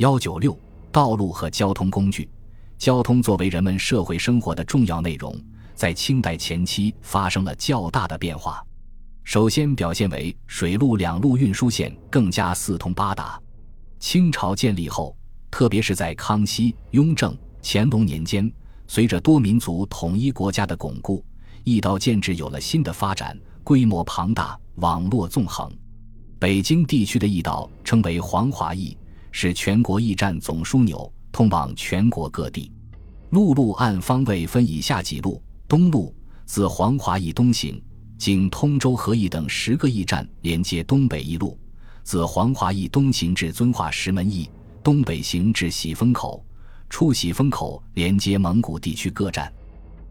幺九六道路和交通工具，交通作为人们社会生活的重要内容，在清代前期发生了较大的变化。首先表现为水陆两路运输线更加四通八达。清朝建立后，特别是在康熙、雍正、乾隆年间，随着多民族统一国家的巩固，驿道建制有了新的发展，规模庞大，网络纵横。北京地区的驿道称为黄华驿，是全国驿站总枢纽，通往全国各地。陆路按方位分以下几路：东路自黄华驿东行，经通州河驿等十个驿站连接东北一路。自黄华驿东行至遵化石门驿，东北行至喜峰口，出喜峰口连接蒙古地区各站。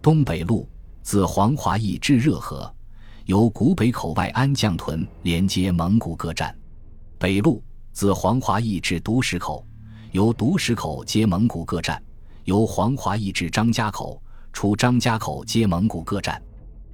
东北路自黄华驿至热河，由古北口外安将屯连接蒙古各站。北路自黄华驿至独石口，由独石口接蒙古各站；由黄华驿至张家口，出张家口接蒙古各站。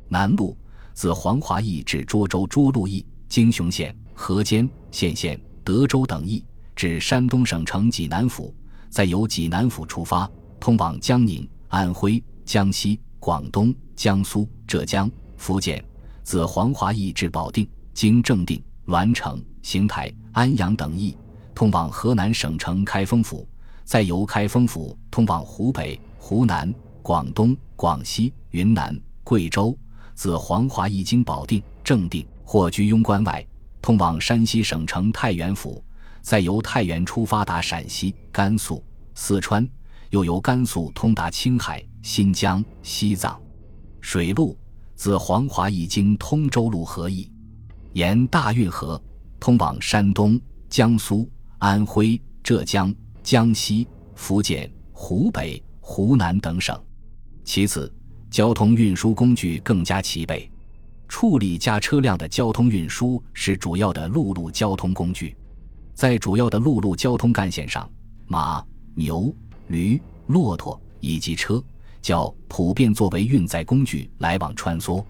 南路自黄华驿至涿州涿鹿驿，京雄县。河间、县县、德州等驿至山东省城济南府，再由济南府出发，通往江宁、安徽、江西、广东、江苏、浙江、福建。自黄华驿至保定，经正定、栾城、邢台、安阳等驿，通往河南省城开封府，再由开封府通往湖北、湖南、广东、广西、云南、贵州。自黄华驿经保定、正定或居庸关外。通往山西省城太原府，再由太原出发达陕西、甘肃、四川，又由甘肃通达青海、新疆、西藏。水路自黄华驿经通州路河驿，沿大运河通往山东、江苏、安徽、浙江、江西、福建、湖北、湖南等省。其次，交通运输工具更加齐备。处理加车辆的交通运输是主要的陆路交通工具，在主要的陆路交通干线上，马、牛、驴、骆驼以及车较普遍作为运载工具来往穿梭；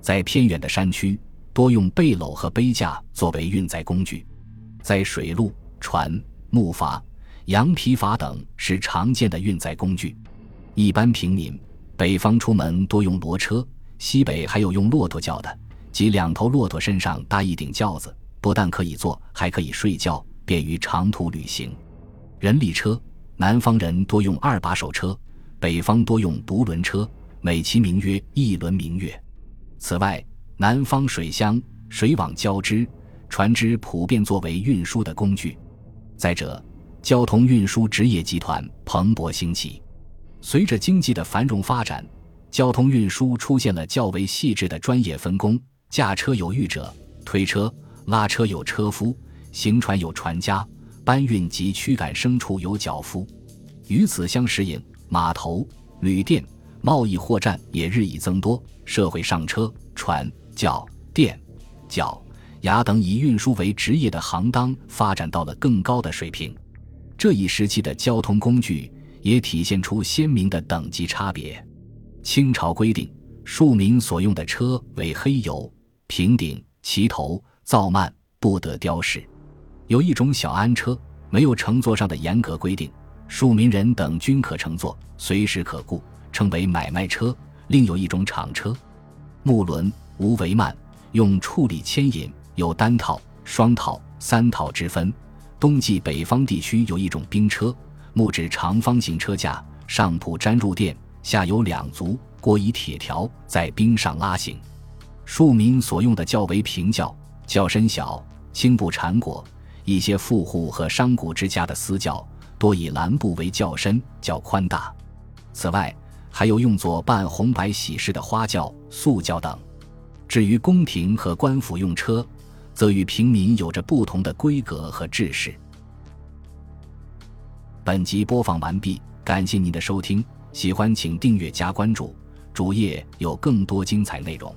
在偏远的山区，多用背篓和背架作为运载工具；在水路，船、木筏、羊皮筏等是常见的运载工具。一般平民北方出门多用骡车。西北还有用骆驼轿的，即两头骆驼身上搭一顶轿子，不但可以坐，还可以睡觉，便于长途旅行。人力车，南方人多用二把手车，北方多用独轮车，美其名曰一轮明月。此外，南方水乡水网交织，船只普遍作为运输的工具。再者，交通运输职业集团蓬勃兴起，随着经济的繁荣发展。交通运输出现了较为细致的专业分工：驾车有御者，推车拉车有车夫，行船有船家，搬运及驱赶牲畜有脚夫。与此相适应，码头、旅店、贸易货站也日益增多，社会上车、船、轿、店、脚、牙等以运输为职业的行当发展到了更高的水平。这一时期的交通工具也体现出鲜明的等级差别。清朝规定，庶民所用的车为黑油、平顶、齐头、造幔，不得雕饰。有一种小安车，没有乘坐上的严格规定，庶民人等均可乘坐，随时可雇，称为买卖车。另有一种厂车，木轮，无帷幔，用处理牵引，有单套、双套、三套之分。冬季北方地区有一种冰车，木质长方形车架，上铺粘入垫。下有两足，裹以铁条，在冰上拉行。庶民所用的较为平轿，轿身小，轻布缠裹。一些富户和商贾之家的私轿，多以蓝布为轿身，较宽大。此外，还有用作办红白喜事的花轿、素轿等。至于宫廷和官府用车，则与平民有着不同的规格和制式。本集播放完毕，感谢您的收听。喜欢请订阅加关注，主页有更多精彩内容。